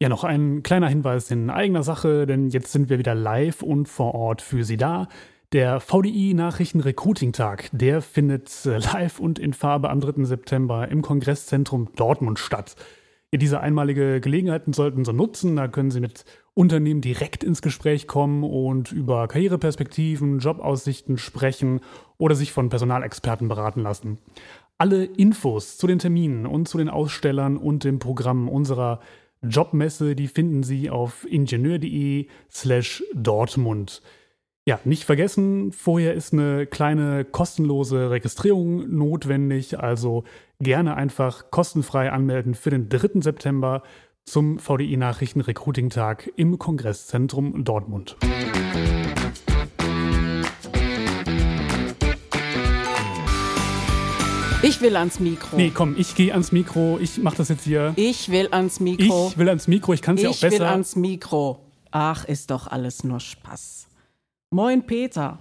Ja, noch ein kleiner Hinweis in eigener Sache, denn jetzt sind wir wieder live und vor Ort für Sie da. Der VDI Nachrichten Recruiting Tag, der findet äh, live und in Farbe am 3. September im Kongresszentrum Dortmund statt. Diese einmalige Gelegenheiten sollten Sie nutzen, da können Sie mit Unternehmen direkt ins Gespräch kommen und über Karriereperspektiven, Jobaussichten sprechen oder sich von Personalexperten beraten lassen. Alle Infos zu den Terminen und zu den Ausstellern und dem Programm unserer Jobmesse, die finden Sie auf ingenieur.de slash Dortmund. Ja, nicht vergessen, vorher ist eine kleine kostenlose Registrierung notwendig, also gerne einfach kostenfrei anmelden für den 3. September zum VDI Nachrichten Recruiting Tag im Kongresszentrum Dortmund. Ich will ans Mikro. Nee, komm, ich gehe ans Mikro. Ich mache das jetzt hier. Ich will ans Mikro. Ich will ans Mikro. Ich kann es ja auch besser. Ich will ans Mikro. Ach, ist doch alles nur Spaß. Moin, Peter.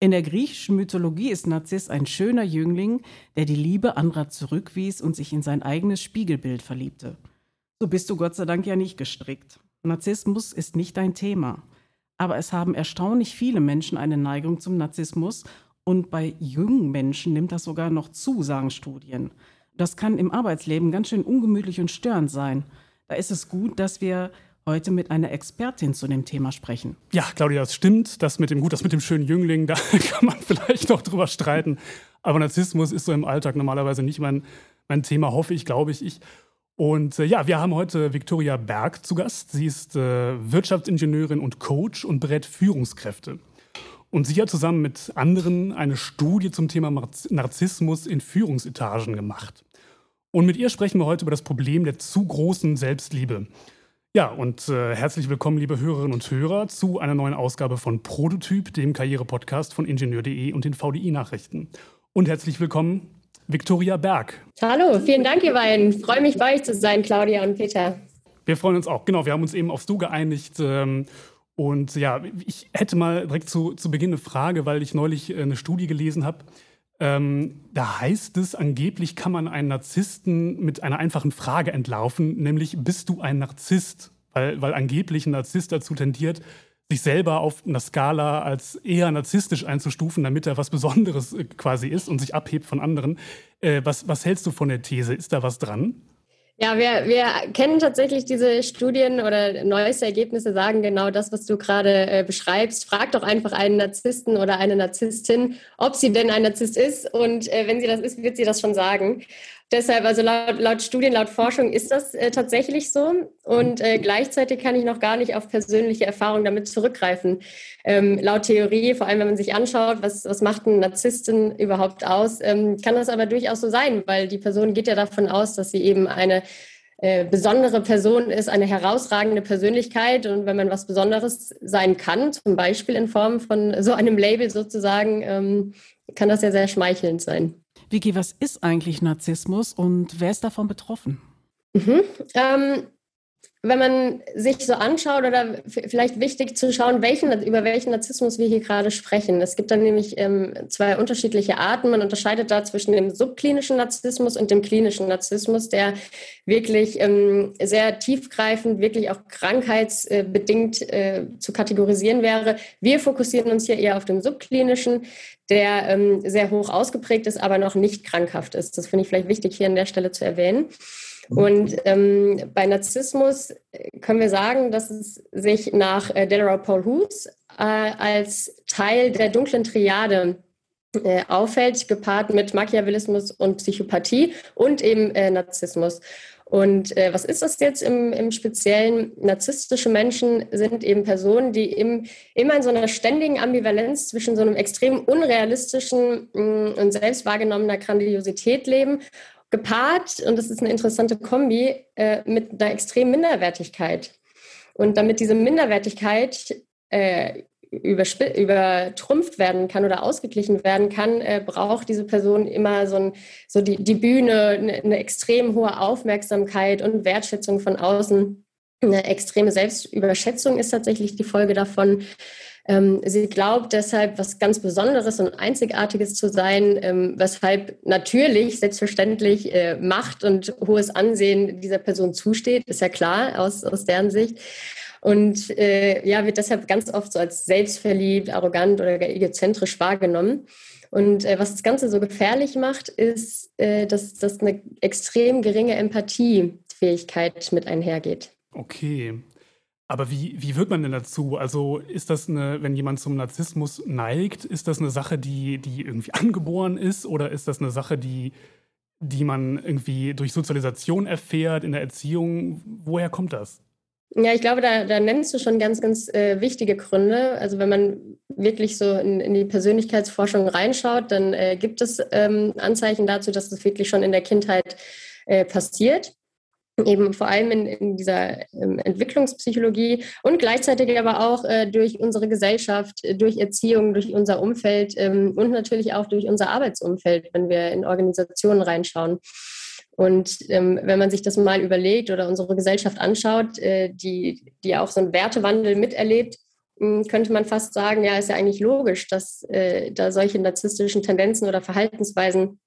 In der griechischen Mythologie ist Narziss ein schöner Jüngling, der die Liebe anderer zurückwies und sich in sein eigenes Spiegelbild verliebte. So bist du Gott sei Dank ja nicht gestrickt. Narzissmus ist nicht dein Thema. Aber es haben erstaunlich viele Menschen eine Neigung zum Narzissmus und bei jungen Menschen nimmt das sogar noch zu, sagen Studien. Das kann im Arbeitsleben ganz schön ungemütlich und störend sein. Da ist es gut, dass wir heute mit einer Expertin zu dem Thema sprechen. Ja, Claudia, das stimmt. Das mit dem gut, das mit dem schönen Jüngling, da kann man vielleicht noch drüber streiten. Aber Narzissmus ist so im Alltag normalerweise nicht mein, mein Thema, hoffe ich, glaube ich. ich. Und äh, ja, wir haben heute Viktoria Berg zu Gast. Sie ist äh, Wirtschaftsingenieurin und Coach und berät Führungskräfte. Und sie hat zusammen mit anderen eine Studie zum Thema Narzissmus in Führungsetagen gemacht. Und mit ihr sprechen wir heute über das Problem der zu großen Selbstliebe. Ja, und äh, herzlich willkommen, liebe Hörerinnen und Hörer, zu einer neuen Ausgabe von Prototyp, dem Karrierepodcast von Ingenieur.de und den VDI-Nachrichten. Und herzlich willkommen, Viktoria Berg. Hallo, vielen Dank, ihr beiden. Freue mich, bei euch zu sein, Claudia und Peter. Wir freuen uns auch. Genau, wir haben uns eben aufs Du geeinigt. Ähm, und ja, ich hätte mal direkt zu, zu Beginn eine Frage, weil ich neulich äh, eine Studie gelesen habe. Ähm, da heißt es, angeblich kann man einen Narzissten mit einer einfachen Frage entlarven, nämlich bist du ein Narzisst? Weil, weil angeblich ein Narzisst dazu tendiert, sich selber auf einer Skala als eher narzisstisch einzustufen, damit er was Besonderes äh, quasi ist und sich abhebt von anderen. Äh, was, was hältst du von der These? Ist da was dran? Ja, wir, wir kennen tatsächlich diese Studien oder neueste Ergebnisse sagen genau das, was du gerade äh, beschreibst. Frag doch einfach einen Narzissten oder eine Narzisstin, ob sie denn ein Narzisst ist. Und äh, wenn sie das ist, wird sie das schon sagen. Deshalb, also laut, laut Studien, laut Forschung ist das äh, tatsächlich so. Und äh, gleichzeitig kann ich noch gar nicht auf persönliche Erfahrungen damit zurückgreifen. Ähm, laut Theorie, vor allem wenn man sich anschaut, was, was macht ein Narzisstin überhaupt aus, ähm, kann das aber durchaus so sein, weil die Person geht ja davon aus, dass sie eben eine äh, besondere Person ist, eine herausragende Persönlichkeit. Und wenn man was Besonderes sein kann, zum Beispiel in Form von so einem Label sozusagen, ähm, kann das ja sehr schmeichelnd sein. Vicky, was ist eigentlich Narzissmus und wer ist davon betroffen? Mhm. Ähm, wenn man sich so anschaut oder vielleicht wichtig zu schauen, welchen, über welchen Narzissmus wir hier gerade sprechen. Es gibt dann nämlich ähm, zwei unterschiedliche Arten. Man unterscheidet da zwischen dem subklinischen Narzissmus und dem klinischen Narzissmus, der wirklich ähm, sehr tiefgreifend, wirklich auch krankheitsbedingt äh, zu kategorisieren wäre. Wir fokussieren uns hier eher auf den subklinischen, der ähm, sehr hoch ausgeprägt ist, aber noch nicht krankhaft ist. Das finde ich vielleicht wichtig hier an der Stelle zu erwähnen. Und ähm, bei Narzissmus äh, können wir sagen, dass es sich nach äh, Delora Paul Hughes äh, als Teil der dunklen Triade äh, auffällt, gepaart mit Machiavellismus und Psychopathie und eben äh, Narzissmus. Und äh, was ist das jetzt im, im Speziellen? Narzisstische Menschen sind eben Personen, die im, immer in so einer ständigen Ambivalenz zwischen so einem extrem unrealistischen mh, mm, und selbst wahrgenommener Grandiosität leben gepaart, und das ist eine interessante Kombi, äh, mit einer extremen Minderwertigkeit. Und damit diese Minderwertigkeit äh, übertrumpft werden kann oder ausgeglichen werden kann, äh, braucht diese Person immer so, ein, so die, die Bühne, eine, eine extrem hohe Aufmerksamkeit und Wertschätzung von außen. Eine extreme Selbstüberschätzung ist tatsächlich die Folge davon. Ähm, sie glaubt deshalb, was ganz Besonderes und Einzigartiges zu sein, ähm, weshalb natürlich, selbstverständlich äh, Macht und hohes Ansehen dieser Person zusteht, ist ja klar aus, aus deren Sicht. Und äh, ja, wird deshalb ganz oft so als selbstverliebt, arrogant oder egozentrisch wahrgenommen. Und äh, was das Ganze so gefährlich macht, ist, äh, dass das eine extrem geringe Empathiefähigkeit mit einhergeht. Okay. Aber wie, wie wird man denn dazu? Also ist das eine, wenn jemand zum Narzissmus neigt, ist das eine Sache, die, die irgendwie angeboren ist oder ist das eine Sache, die, die man irgendwie durch Sozialisation erfährt, in der Erziehung? Woher kommt das? Ja, ich glaube, da, da nennst du schon ganz, ganz äh, wichtige Gründe. Also wenn man wirklich so in, in die Persönlichkeitsforschung reinschaut, dann äh, gibt es ähm, Anzeichen dazu, dass das wirklich schon in der Kindheit äh, passiert eben vor allem in, in dieser ähm, Entwicklungspsychologie und gleichzeitig aber auch äh, durch unsere Gesellschaft, durch Erziehung, durch unser Umfeld ähm, und natürlich auch durch unser Arbeitsumfeld, wenn wir in Organisationen reinschauen. Und ähm, wenn man sich das mal überlegt oder unsere Gesellschaft anschaut, äh, die, die auch so einen Wertewandel miterlebt, hm, könnte man fast sagen, ja, ist ja eigentlich logisch, dass äh, da solche narzisstischen Tendenzen oder Verhaltensweisen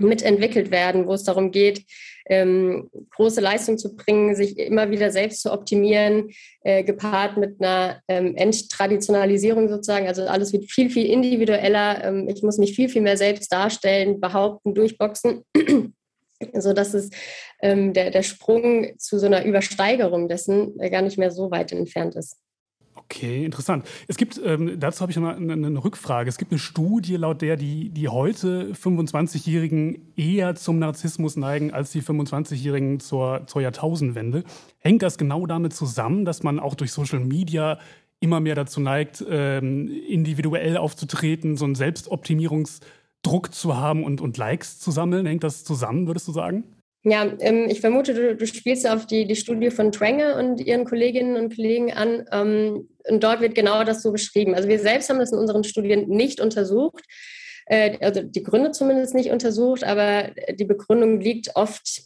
mitentwickelt werden, wo es darum geht, ähm, große Leistung zu bringen, sich immer wieder selbst zu optimieren, äh, gepaart mit einer ähm, Enttraditionalisierung sozusagen. Also alles wird viel, viel individueller. Ähm, ich muss mich viel, viel mehr selbst darstellen, behaupten, durchboxen. so dass es ähm, der, der Sprung zu so einer Übersteigerung dessen äh, gar nicht mehr so weit entfernt ist. Okay, interessant. Es gibt, ähm, dazu habe ich noch eine, eine, Rückfrage. Es gibt eine Studie, laut der die, die heute 25-Jährigen eher zum Narzissmus neigen als die 25-Jährigen zur, zur Jahrtausendwende. Hängt das genau damit zusammen, dass man auch durch Social Media immer mehr dazu neigt, ähm, individuell aufzutreten, so einen Selbstoptimierungsdruck zu haben und, und Likes zu sammeln? Hängt das zusammen, würdest du sagen? Ja, ähm, ich vermute, du, du, spielst auf die, die Studie von Tranger und ihren Kolleginnen und Kollegen an. Ähm, und dort wird genau das so beschrieben. Also wir selbst haben das in unseren Studien nicht untersucht, äh, also die Gründe zumindest nicht untersucht, aber die Begründung liegt oft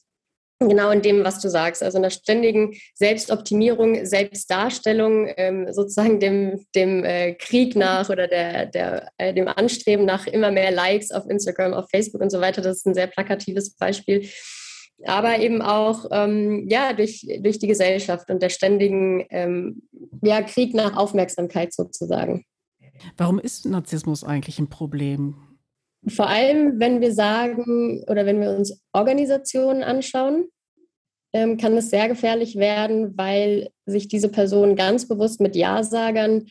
genau in dem, was du sagst, also in der ständigen Selbstoptimierung, Selbstdarstellung, ähm, sozusagen dem, dem äh, Krieg nach oder der, der, äh, dem Anstreben nach immer mehr Likes auf Instagram, auf Facebook und so weiter. Das ist ein sehr plakatives Beispiel aber eben auch ähm, ja, durch, durch die Gesellschaft und der ständigen ähm, ja, Krieg nach Aufmerksamkeit sozusagen. Warum ist Narzissmus eigentlich ein Problem? Vor allem, wenn wir sagen oder wenn wir uns Organisationen anschauen, ähm, kann es sehr gefährlich werden, weil sich diese Personen ganz bewusst mit Ja-Sagern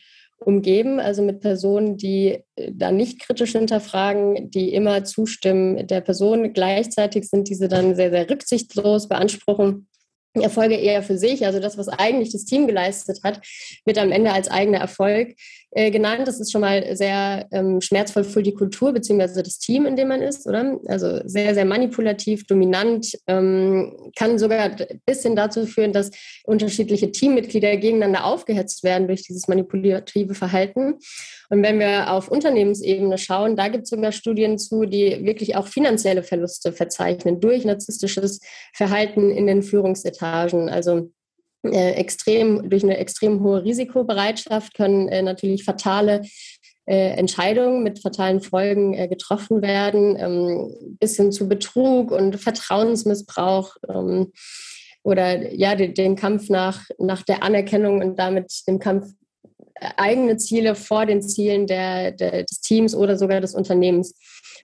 umgeben, also mit Personen, die äh, da nicht kritisch hinterfragen, die immer zustimmen der Person. Gleichzeitig sind diese dann sehr, sehr rücksichtslos, beanspruchen Erfolge eher für sich. Also das, was eigentlich das Team geleistet hat, wird am Ende als eigener Erfolg äh, genannt. Das ist schon mal sehr ähm, schmerzvoll für die Kultur beziehungsweise das Team, in dem man ist, oder? Also sehr, sehr manipulativ, dominant, ähm, kann sogar bis hin dazu führen, dass unterschiedliche Teammitglieder gegeneinander aufgehetzt werden durch dieses manipulative Verhalten. Und wenn wir auf Unternehmensebene schauen, da gibt es sogar Studien zu, die wirklich auch finanzielle Verluste verzeichnen durch narzisstisches Verhalten in den Führungsetagen. Also äh, extrem, durch eine extrem hohe Risikobereitschaft können äh, natürlich fatale äh, Entscheidungen mit fatalen Folgen äh, getroffen werden, ähm, bis hin zu Betrug und Vertrauensmissbrauch ähm, oder ja, den, den, Kampf nach, nach der Anerkennung und damit dem Kampf äh, eigene Ziele vor den Zielen der, der, des Teams oder sogar des Unternehmens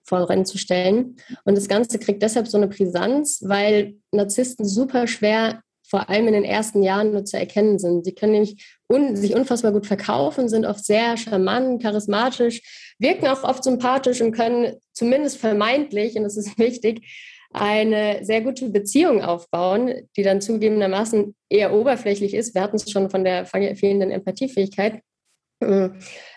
voranzustellen. Und das Ganze kriegt deshalb so eine Brisanz, weil Narzissten super schwer vor allem in den ersten Jahren nur zu erkennen sind. Sie können nämlich un sich unfassbar gut verkaufen, sind oft sehr charmant, charismatisch, wirken auch oft sympathisch und können zumindest vermeintlich, und das ist wichtig, eine sehr gute Beziehung aufbauen, die dann zugegebenermaßen eher oberflächlich ist. Wir hatten es schon von der fehlenden Empathiefähigkeit. Mhm.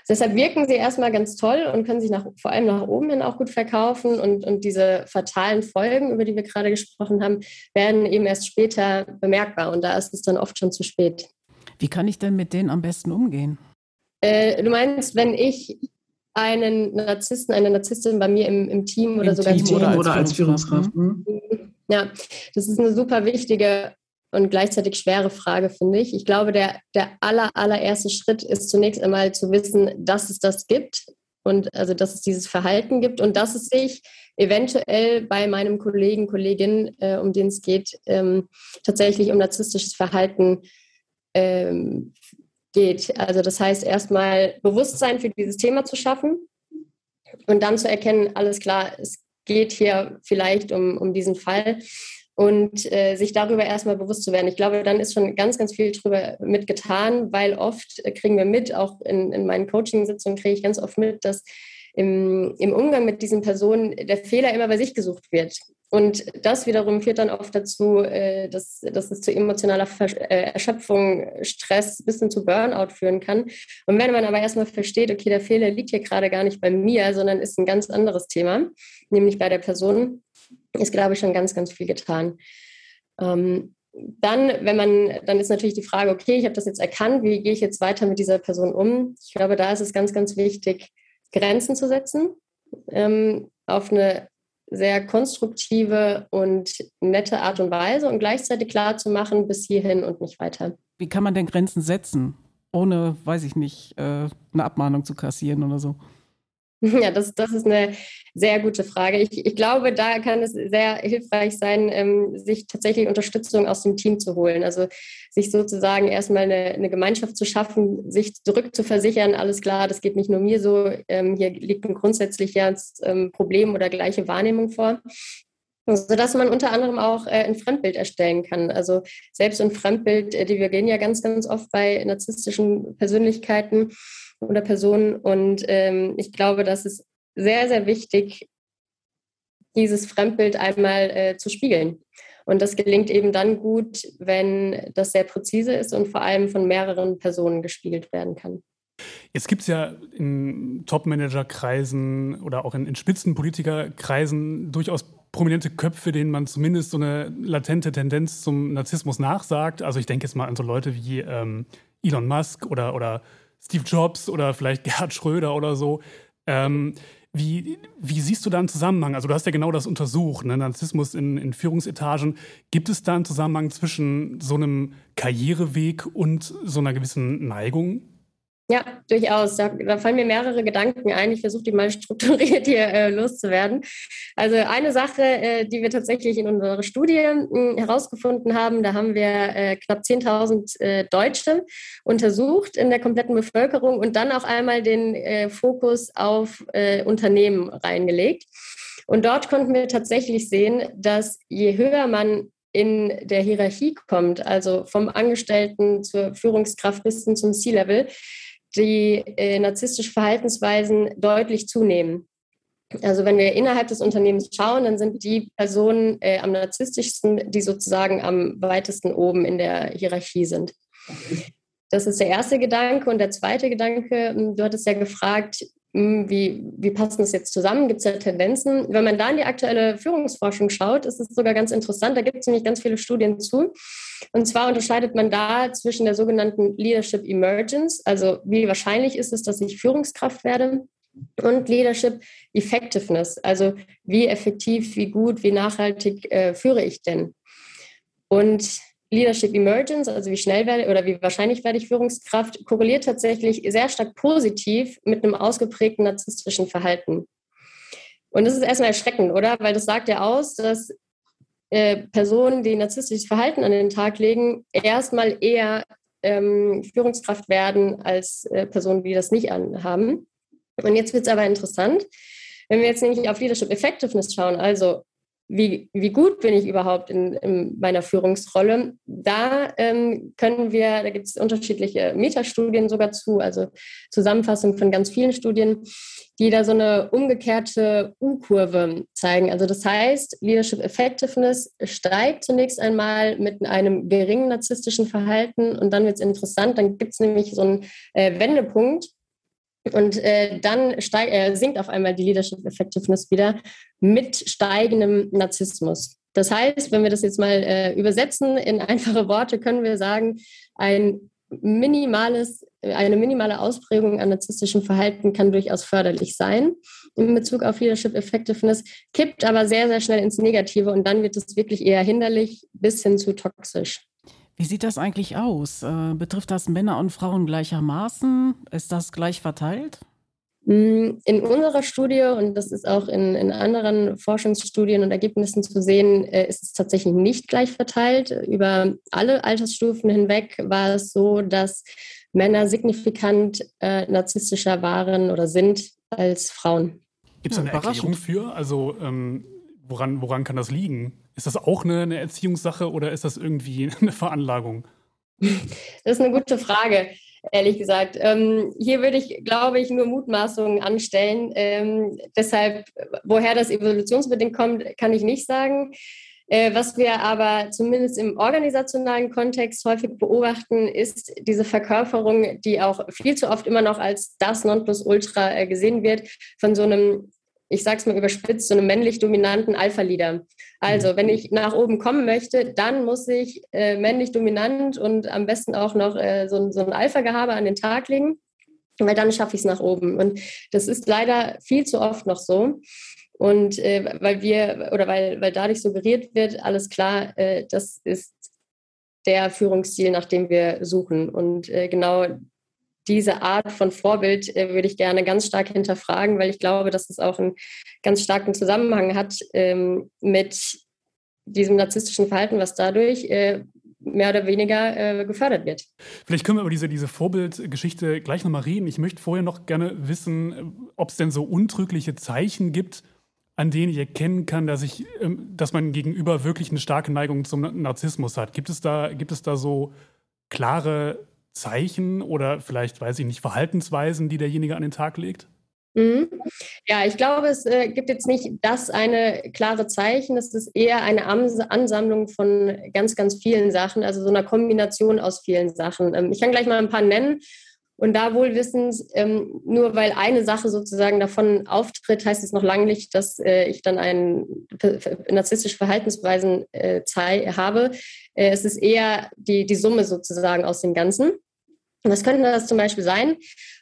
Deshalb wirken sie erstmal ganz toll und können sich nach, vor allem nach oben hin auch gut verkaufen. Und, und diese fatalen Folgen, über die wir gerade gesprochen haben, werden eben erst später bemerkbar. Und da ist es dann oft schon zu spät. Wie kann ich denn mit denen am besten umgehen? Äh, du meinst, wenn ich einen Narzissten, eine Narzisstin bei mir im, im Team oder Im sogar Team oder, als, oder als Führungskraft. Mhm. Ja, das ist eine super wichtige und gleichzeitig schwere Frage, finde ich. Ich glaube, der, der aller, allererste Schritt ist zunächst einmal zu wissen, dass es das gibt und also dass es dieses Verhalten gibt und dass es sich eventuell bei meinem Kollegen, Kollegin, äh, um den es geht, ähm, tatsächlich um narzisstisches Verhalten ähm, geht. Also das heißt erstmal Bewusstsein für dieses Thema zu schaffen und dann zu erkennen, alles klar, es geht hier vielleicht um, um diesen Fall und äh, sich darüber erstmal bewusst zu werden. Ich glaube, dann ist schon ganz, ganz viel drüber mitgetan, weil oft äh, kriegen wir mit, auch in, in meinen Coaching-Sitzungen kriege ich ganz oft mit, dass im, im Umgang mit diesen Personen der Fehler immer bei sich gesucht wird. Und das wiederum führt dann oft dazu, äh, dass, dass es zu emotionaler äh, Erschöpfung, Stress bis hin zu Burnout führen kann. Und wenn man aber erstmal versteht, okay, der Fehler liegt hier gerade gar nicht bei mir, sondern ist ein ganz anderes Thema, nämlich bei der Person, ist, glaube ich, schon ganz, ganz viel getan. Ähm, dann, wenn man, dann ist natürlich die Frage, okay, ich habe das jetzt erkannt, wie gehe ich jetzt weiter mit dieser Person um? Ich glaube, da ist es ganz, ganz wichtig, Grenzen zu setzen, ähm, auf eine sehr konstruktive und nette Art und Weise und gleichzeitig klar zu machen, bis hierhin und nicht weiter. Wie kann man denn Grenzen setzen, ohne, weiß ich nicht, äh, eine Abmahnung zu kassieren oder so? Ja, das, das ist eine sehr gute Frage. Ich, ich glaube, da kann es sehr hilfreich sein, ähm, sich tatsächlich Unterstützung aus dem Team zu holen. Also sich sozusagen erstmal eine, eine Gemeinschaft zu schaffen, sich zurückzuversichern, alles klar, das geht nicht nur mir so, ähm, hier liegt ein grundsätzliches ähm, Problem oder gleiche Wahrnehmung vor sodass man unter anderem auch äh, ein Fremdbild erstellen kann. Also selbst ein Fremdbild äh, divergieren ja ganz, ganz oft bei narzisstischen Persönlichkeiten oder Personen. Und ähm, ich glaube, das ist sehr, sehr wichtig, dieses Fremdbild einmal äh, zu spiegeln. Und das gelingt eben dann gut, wenn das sehr präzise ist und vor allem von mehreren Personen gespiegelt werden kann. Jetzt gibt es ja in Top-Manager-Kreisen oder auch in, in Spitzenpolitikerkreisen durchaus prominente Köpfe, denen man zumindest so eine latente Tendenz zum Narzissmus nachsagt. Also ich denke jetzt mal an so Leute wie ähm, Elon Musk oder, oder Steve Jobs oder vielleicht Gerhard Schröder oder so. Ähm, wie, wie, siehst du da einen Zusammenhang? Also du hast ja genau das untersucht, ne? Narzissmus in, in, Führungsetagen. Gibt es da einen Zusammenhang zwischen so einem Karriereweg und so einer gewissen Neigung? Ja, durchaus. Da, da, fallen mir mehrere Gedanken ein. Ich versuche die mal strukturiert hier äh, loszuwerden. Also eine Sache, äh, die wir tatsächlich in unserer Studie äh, herausgefunden haben, da haben wir äh, knapp 10.000 äh, Deutsche untersucht in der kompletten Bevölkerung und dann auch einmal den äh, Fokus auf Unternehmen reingelegt. Und dort konnten wir tatsächlich sehen, dass je höher man in der Hierarchie kommt, also vom Angestellten zur Führungskraft bis hin zum C-Level, die äh, narzisstische Verhaltensweisen deutlich zunehmen. Also wenn wir innerhalb des Unternehmens schauen, dann sind die Personen äh, am narzisstischsten, die sozusagen am weitesten oben in der Hierarchie sind. Das ist der erste Gedanke. Und der zweite Gedanke, hm, du hattest ja gefragt, wie, wie passen das jetzt zusammen? Gibt es da Tendenzen? Wenn man da in die aktuelle Führungsforschung schaut, ist es sogar ganz interessant. Da gibt es nämlich ganz viele Studien zu. Und zwar unterscheidet man da zwischen der sogenannten Leadership Emergence, also wie wahrscheinlich ist es, dass ich Führungskraft werde, und Leadership Effectiveness, also wie effektiv, wie gut, wie nachhaltig äh, führe ich denn? Und Leadership Emergence, also wie schnell werde oder wie wahrscheinlich werde ich Führungskraft, korreliert tatsächlich sehr stark positiv mit einem ausgeprägten narzisstischen Verhalten. Und das ist erstmal erschreckend, oder? Weil das sagt ja aus, dass äh, Personen, die narzisstisches Verhalten an den Tag legen, erstmal eher ähm, Führungskraft werden als äh, Personen, die das nicht anhaben. Und jetzt wird es aber interessant. Wenn wir jetzt nämlich auf Leadership Effectiveness schauen, also wie, wie gut bin ich überhaupt in, in meiner Führungsrolle, da ähm, können wir, da gibt es unterschiedliche Metastudien sogar zu, also Zusammenfassung von ganz vielen Studien, die da so eine umgekehrte U-Kurve zeigen. Also das heißt, Leadership Effectiveness steigt zunächst einmal mit einem geringen narzisstischen Verhalten und dann wird es interessant, dann gibt es nämlich so einen äh, Wendepunkt, und äh, dann steig, äh, sinkt auf einmal die Leadership Effectiveness wieder mit steigendem Narzissmus. Das heißt, wenn wir das jetzt mal äh, übersetzen in einfache Worte, können wir sagen, ein minimales, eine minimale Ausprägung an narzisstischem Verhalten kann durchaus förderlich sein in Bezug auf Leadership Effectiveness, kippt aber sehr, sehr schnell ins Negative und dann wird es wirklich eher hinderlich bis hin zu toxisch. Wie sieht das eigentlich aus? Äh, betrifft das Männer und Frauen gleichermaßen? Ist das gleich verteilt? Mm, in unserer Studie, und das ist auch in, in anderen Forschungsstudien und Ergebnissen zu sehen, äh, ist es tatsächlich nicht gleich verteilt. Über alle Altersstufen hinweg war es so, dass Männer signifikant äh, narzisstischer waren oder sind als Frauen. Gibt es eine Erklärung für? Also ähm, woran, woran kann das liegen? Ist das auch eine, eine Erziehungssache oder ist das irgendwie eine Veranlagung? Das ist eine gute Frage, ehrlich gesagt. Ähm, hier würde ich, glaube ich, nur Mutmaßungen anstellen. Ähm, deshalb, woher das evolutionsbedingt kommt, kann ich nicht sagen. Äh, was wir aber zumindest im organisationalen Kontext häufig beobachten, ist diese Verkörperung, die auch viel zu oft immer noch als das Nonplusultra äh, gesehen wird, von so einem ich sage es mal überspitzt, so einem männlich dominanten Alpha-Leader. Also, mhm. wenn ich nach oben kommen möchte, dann muss ich äh, männlich dominant und am besten auch noch äh, so, so ein Alpha-Gehabe an den Tag legen, weil dann schaffe ich es nach oben. Und das ist leider viel zu oft noch so. Und äh, weil wir oder weil, weil dadurch suggeriert wird, alles klar, äh, das ist der Führungsstil, nach dem wir suchen. Und äh, genau diese Art von Vorbild äh, würde ich gerne ganz stark hinterfragen, weil ich glaube, dass es auch einen ganz starken Zusammenhang hat ähm, mit diesem narzisstischen Verhalten, was dadurch äh, mehr oder weniger äh, gefördert wird. Vielleicht können wir über diese, diese Vorbildgeschichte gleich nochmal reden. Ich möchte vorher noch gerne wissen, ob es denn so untrügliche Zeichen gibt, an denen ich erkennen kann, dass, ich, ähm, dass man gegenüber wirklich eine starke Neigung zum Narzissmus hat. Gibt es da, gibt es da so klare Zeichen oder vielleicht, weiß ich nicht, Verhaltensweisen, die derjenige an den Tag legt? Mhm. Ja, ich glaube, es äh, gibt jetzt nicht das eine klare Zeichen. Es ist eher eine Ansammlung von ganz, ganz vielen Sachen, also so einer Kombination aus vielen Sachen. Ähm, ich kann gleich mal ein paar nennen. Und da wohl wissend, ähm, nur weil eine Sache sozusagen davon auftritt, heißt es noch lange nicht, dass äh, ich dann ein narzisstische Verhaltensweisen äh, habe. Äh, es ist eher die, die Summe sozusagen aus dem Ganzen. Was könnte das zum Beispiel sein?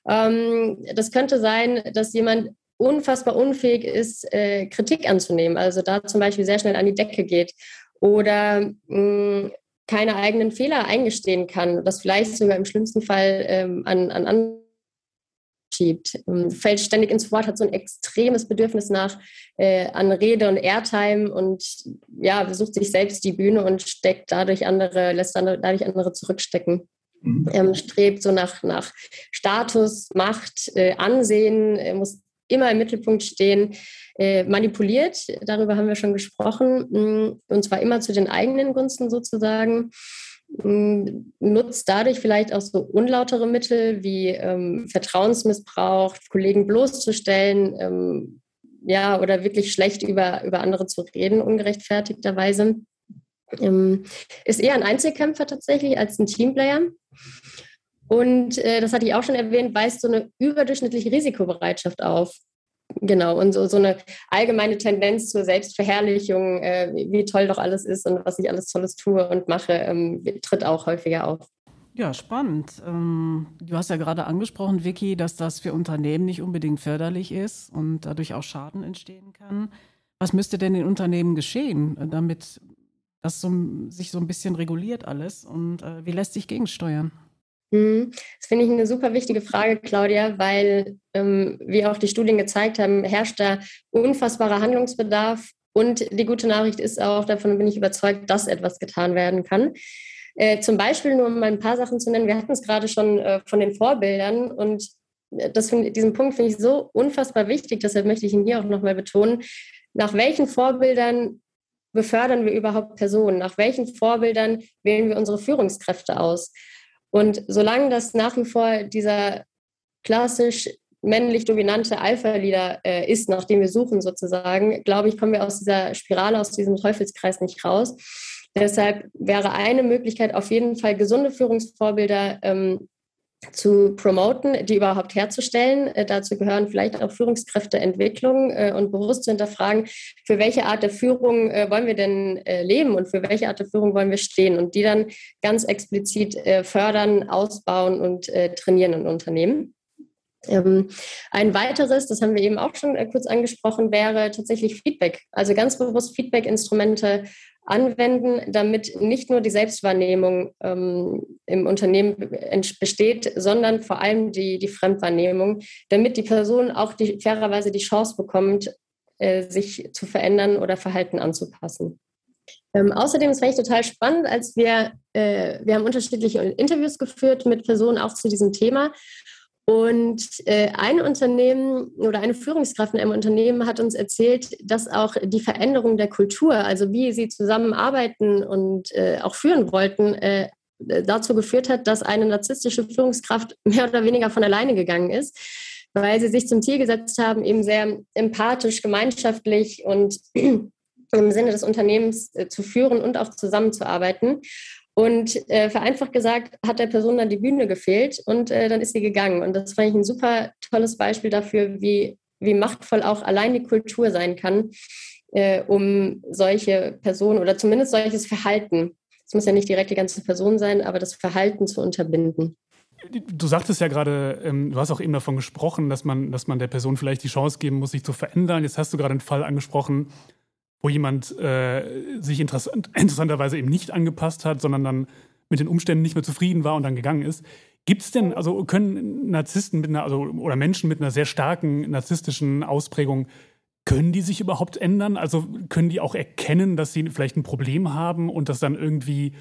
Ähm, das könnte sein, dass jemand unfassbar unfähig ist, äh, Kritik anzunehmen. Also da zum Beispiel sehr schnell an die Decke geht oder mh, mm, keine eigenen Fehler eingestehen kann, das vielleicht sogar im schlimmsten Fall ähm, an, an andere schiebt, ähm, fällt ständig ins Wort, hat so ein extremes Bedürfnis nach äh, an Rede und Airtime und ja, besucht sich selbst die Bühne und steckt dadurch andere, lässt andere, dadurch andere zurückstecken. Mhm. Ähm, strebt so nach, nach Status, Macht, äh, Ansehen, äh, muss immer im Mittelpunkt stehen, äh, manipuliert, darüber haben wir schon gesprochen, mm, und zwar immer zu den eigenen Gunsten sozusagen, mm, nutzt dadurch vielleicht auch so unlautere Mittel wie ähm, Vertrauensmissbrauch, Kollegen bloßzustellen, ähm, ja, oder wirklich schlecht über, über andere zu reden, ungerechtfertigterweise. Ähm, ist eher ein Einzelkämpfer tatsächlich als ein Teamplayer. Und äh, das hatte ich auch schon erwähnt, weist so eine überdurchschnittliche Risikobereitschaft auf. Genau, und so, so eine allgemeine Tendenz zur Selbstverherrlichung, äh, wie toll doch alles ist und was ich alles Tolles tue und mache, ähm, tritt auch häufiger auf. Ja, spannend. Ähm, du hast ja gerade angesprochen, Vicky, dass das für Unternehmen nicht unbedingt förderlich ist und dadurch auch Schaden entstehen kann. Was müsste denn in Unternehmen geschehen, damit das so, sich so ein bisschen reguliert alles und äh, wie lässt sich gegensteuern? Mhm. Das finde ich eine super wichtige Frage, Claudia, weil, ähm, wie auch die Studien gezeigt haben, herrscht da unfassbarer Handlungsbedarf. Und die gute Nachricht ist auch, davon bin ich überzeugt, dass etwas getan werden kann. Äh, zum Beispiel, nur um mal ein paar Sachen zu nennen, wir hatten es gerade schon äh, von den Vorbildern und äh, das find, diesen Punkt finde ich so unfassbar wichtig, deshalb möchte ich ihn hier auch nochmal betonen. Nach welchen Vorbildern befördern wir überhaupt Personen? Nach welchen Vorbildern wählen wir unsere Führungskräfte aus? Und solange das nach wie vor dieser klassisch männlich dominante Alpha-Leader äh, ist, nach dem wir suchen sozusagen, glaube ich, kommen wir aus dieser Spirale, aus diesem Teufelskreis nicht raus. Deshalb wäre eine Möglichkeit auf jeden Fall gesunde Führungsvorbilder ähm, zu promoten, die überhaupt herzustellen. Äh, dazu gehören vielleicht auch Führungskräfteentwicklung äh, und bewusst zu hinterfragen, für welche Art der Führung äh, wollen wir denn äh, leben und für welche Art der Führung wollen wir stehen und die dann ganz explizit äh, fördern, ausbauen und äh, trainieren in Unternehmen. Ähm, ein weiteres, das haben wir eben auch schon kurz angesprochen, wäre tatsächlich Feedback. Also ganz bewusst Feedback-Instrumente anwenden, damit nicht nur die Selbstwahrnehmung ähm, im Unternehmen besteht, sondern vor allem die, die Fremdwahrnehmung, damit die Person auch die, fairerweise die Chance bekommt, äh, sich zu verändern oder Verhalten anzupassen. Ähm, außerdem, fand ich total spannend, als wir, äh, wir haben unterschiedliche Interviews geführt mit Personen auch zu diesem Thema. Und äh, ein Unternehmen oder eine Führungskraft in einem Unternehmen hat uns erzählt, dass auch die Veränderung der Kultur, also wie sie zusammenarbeiten und äh, auch führen wollten, äh, dazu geführt hat, dass eine narzisstische Führungskraft mehr oder weniger von alleine gegangen ist, weil sie sich zum Ziel gesetzt haben, eben sehr empathisch, gemeinschaftlich und im Sinne des Unternehmens äh, zu führen und auch zusammenzuarbeiten. Und äh, vereinfacht gesagt hat der Person dann die Bühne gefehlt und äh, dann ist sie gegangen. Und das fand ich ein super tolles Beispiel dafür, wie, wie machtvoll auch allein die Kultur sein kann, äh, um solche Personen oder zumindest solches Verhalten, es muss ja nicht direkt die ganze Person sein, aber das Verhalten zu unterbinden. Du sagtest ja gerade, ähm, du hast auch eben davon gesprochen, dass man, dass man der Person vielleicht die Chance geben muss, sich zu verändern. Jetzt hast du gerade einen Fall angesprochen, wo jemand äh, sich interessant, interessanterweise eben nicht angepasst hat, sondern dann mit den Umständen nicht mehr zufrieden war und dann gegangen ist. Gibt es denn, also können Narzissten mit einer, also, oder Menschen mit einer sehr starken narzisstischen Ausprägung, können die sich überhaupt ändern? Also können die auch erkennen, dass sie vielleicht ein Problem haben und das dann irgendwie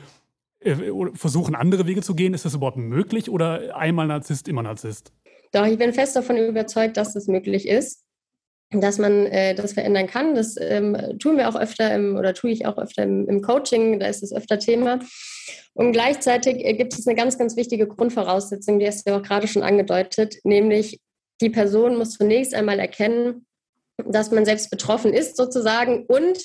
äh, versuchen, andere Wege zu gehen? Ist das überhaupt möglich oder einmal Narzisst, immer Narzisst? Doch, ich bin fest davon überzeugt, dass das möglich ist dass man äh, das verändern kann. Das ähm, tun wir auch öfter im, oder tue ich auch öfter im, im, Coaching, da ist es öfter Thema. Und gleichzeitig äh, gibt es eine ganz, ganz wichtige Grundvoraussetzung, die hast du ja auch gerade schon angedeutet, nämlich die Person muss zunächst einmal erkennen, dass man selbst betroffen ist sozusagen und,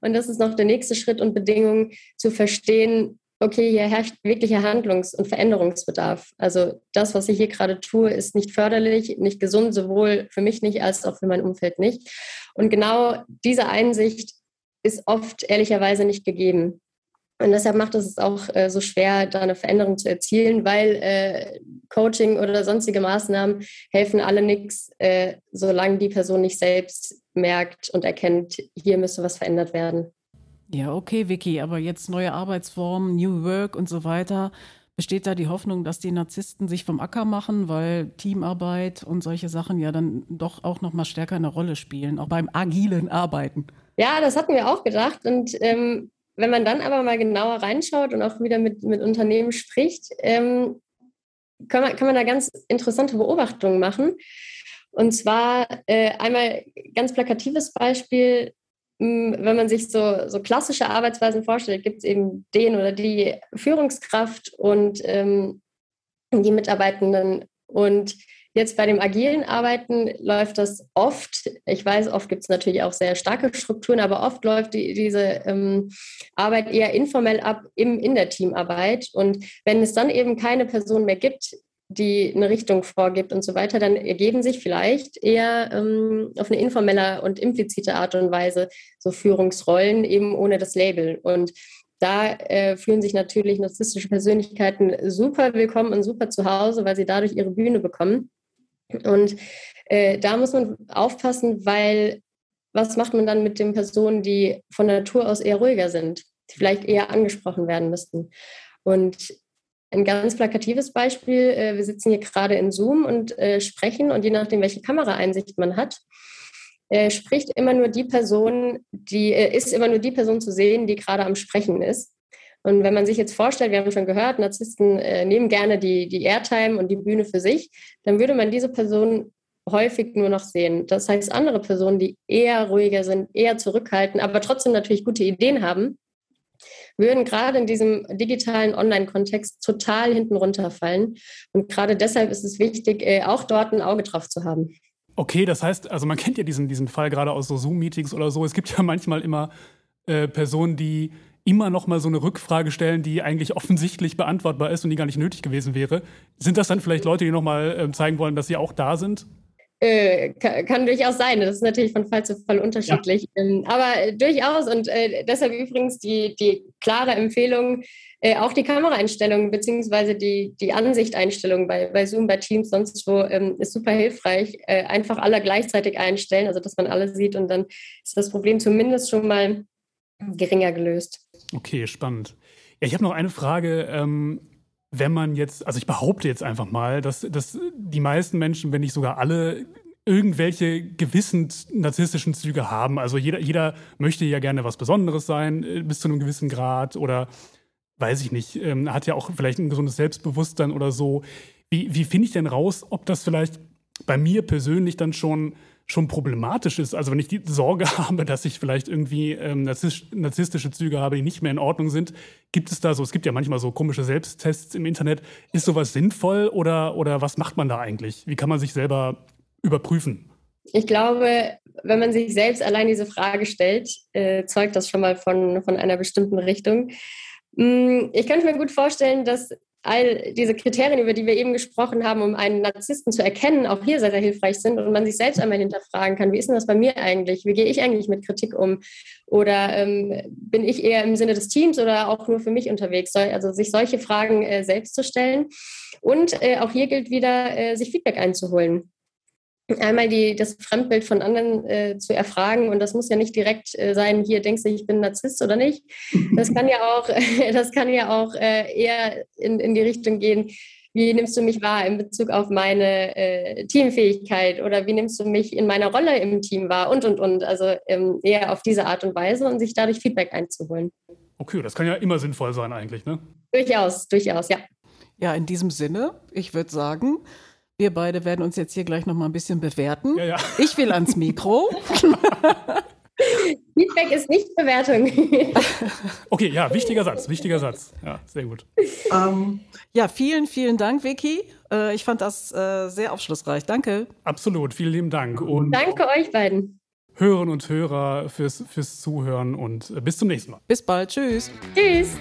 und das ist noch der nächste Schritt und Bedingung, zu verstehen, okay, hier herrscht wirklicher Handlungs- und Veränderungsbedarf. Also das, was ich hier gerade tue, ist nicht förderlich, nicht gesund, sowohl für mich nicht als auch für mein Umfeld nicht. Und genau diese Einsicht ist oft ehrlicherweise nicht gegeben. Und deshalb macht es auch äh, so schwer, da eine Veränderung zu erzielen, weil äh, Coaching oder sonstige Maßnahmen helfen alle nichts, äh, solange die Person nicht selbst merkt und erkennt, hier müsste was verändert werden. Ja, okay, Vicky, aber jetzt neue Arbeitsformen, New Work und so weiter. Besteht da die Hoffnung, dass die Narzissten sich vom Acker machen, weil Teamarbeit und solche Sachen ja dann doch auch noch mal stärker eine Rolle spielen, auch beim agilen Arbeiten? Ja, das hatten wir auch gedacht. Und ähm, wenn man dann aber mal genauer reinschaut und auch wieder mit, mit Unternehmen spricht, ähm, kann, man, kann man da ganz interessante Beobachtungen machen. Und zwar äh, einmal ganz plakatives Beispiel, wenn man sich so, so klassische Arbeitsweisen vorstellt, gibt es eben den oder die Führungskraft und ähm, die Mitarbeitenden. Und jetzt bei dem agilen Arbeiten läuft das oft, ich weiß, oft gibt es natürlich auch sehr starke Strukturen, aber oft läuft die, diese ähm, Arbeit eher informell ab im, in der Teamarbeit. Und wenn es dann eben keine Person mehr gibt, die eine Richtung vorgibt und so weiter, dann ergeben sich vielleicht eher ähm, auf eine informelle und implizite Art und Weise so Führungsrollen, eben ohne das Label. Und da äh, fühlen sich natürlich narzisstische Persönlichkeiten super willkommen und super zu Hause, weil sie dadurch ihre Bühne bekommen. Und äh, da muss man aufpassen, weil was macht man dann mit den Personen, die von Natur aus eher ruhiger sind, die vielleicht eher angesprochen werden müssten? Und ein ganz plakatives Beispiel, äh, wir sitzen hier gerade in Zoom und äh, sprechen und je nachdem, welche Kameraeinsicht man hat, äh, spricht immer nur die Person, die ist immer nur die Person zu sehen, die gerade am Sprechen ist. Und wenn man sich jetzt vorstellt, wir haben schon gehört, Narzissten nehmen gerne die, die Airtime und die Bühne für sich, dann würde man diese Person häufig nur noch sehen. Das heißt, andere Personen, die eher ruhiger sind, eher zurückhalten, aber trotzdem natürlich gute Ideen haben, würden gerade in diesem digitalen Online-Kontext total hinten runterfallen. Und gerade deshalb ist es wichtig, äh, auch dort ein Auge drauf zu haben. Okay, das heißt, also man kennt ja diesen, diesen Fall gerade aus so Zoom-Meetings oder so. Es gibt ja manchmal immer äh, Personen, die immer noch mal so eine Rückfrage stellen, die eigentlich offensichtlich beantwortbar ist und die gar nicht nötig gewesen wäre. Sind das dann vielleicht Leute, die noch mal äh, zeigen wollen, dass sie auch da sind? Äh, kann, kann, durchaus sein. Das ist natürlich von Fall zu Fall unterschiedlich. Ja. Ähm, aber durchaus und äh, deshalb übrigens die, die klare Empfehlung, äh, auch die Kameraeinstellungen beziehungsweise die, die Ansichteinstellungen bei, bei Zoom, bei Teams, sonst wo, ähm, ist super hilfreich. Äh, einfach alle gleichzeitig einstellen, also dass man alle sieht und dann ist das Problem zumindest schon mal geringer gelöst. Okay, spannend. Ja, ich habe noch eine Frage. Ähm, wenn man jetzt, also ich behaupte jetzt einfach mal, dass, dass die meisten Menschen, wenn nicht sogar alle, irgendwelche gewissend narzisstischen Züge haben. Also jeder, jeder möchte ja gerne was Besonderes sein, äh, bis zu einem gewissen Grad oder weiß ich nicht, ähm, hat ja auch vielleicht ein gesundes Selbstbewusstsein oder so. Wie, wie finde ich denn raus, ob das vielleicht bei mir persönlich dann schon schon problematisch ist. Also wenn ich die Sorge habe, dass ich vielleicht irgendwie ähm, narzisstische Züge habe, die nicht mehr in Ordnung sind, gibt es da so, es gibt ja manchmal so komische Selbsttests im Internet. Ist sowas sinnvoll oder, oder was macht man da eigentlich? Wie kann man sich selber überprüfen? Ich glaube, wenn man sich selbst allein diese Frage stellt, äh, zeugt das schon mal von, von einer bestimmten Richtung. Hm, ich könnte mir gut vorstellen, dass all diese Kriterien, über die wir eben gesprochen haben, um einen Narzissten zu erkennen, auch hier sehr, sehr hilfreich sind und man sich selbst einmal hinterfragen kann, wie ist denn das bei mir eigentlich? Wie gehe ich eigentlich mit Kritik um? Oder ähm, bin ich eher im Sinne des Teams oder auch nur für mich unterwegs? Also sich solche Fragen äh, selbst zu stellen. Und äh, auch hier gilt wieder, äh, sich Feedback einzuholen einmal die, das Fremdbild von anderen äh, zu erfragen. Und das muss ja nicht direkt äh, sein, hier denkst du, ich bin Narzisst oder nicht. Das kann ja auch, das kann ja auch äh, eher in, in die Richtung gehen, wie nimmst du mich wahr in Bezug auf meine äh, Teamfähigkeit oder wie nimmst du mich in meiner Rolle im Team wahr und, und, und. Also ähm, eher auf diese Art und Weise und sich dadurch Feedback einzuholen. Okay, das kann ja immer sinnvoll sein eigentlich, ne? Durchaus, durchaus, ja. Ja, in diesem Sinne, ich würde sagen, wir beide werden uns jetzt hier gleich noch mal ein bisschen bewerten. Ja, ja. Ich will ans Mikro. Feedback ist nicht Bewertung. okay, ja, wichtiger Satz, wichtiger Satz. Ja, sehr gut. Ähm, ja, vielen, vielen Dank, Vicky. Äh, ich fand das äh, sehr aufschlussreich. Danke. Absolut, vielen lieben Dank. Und Danke euch beiden. Hörerinnen und Hörer fürs, fürs Zuhören und äh, bis zum nächsten Mal. Bis bald. Tschüss. Tschüss.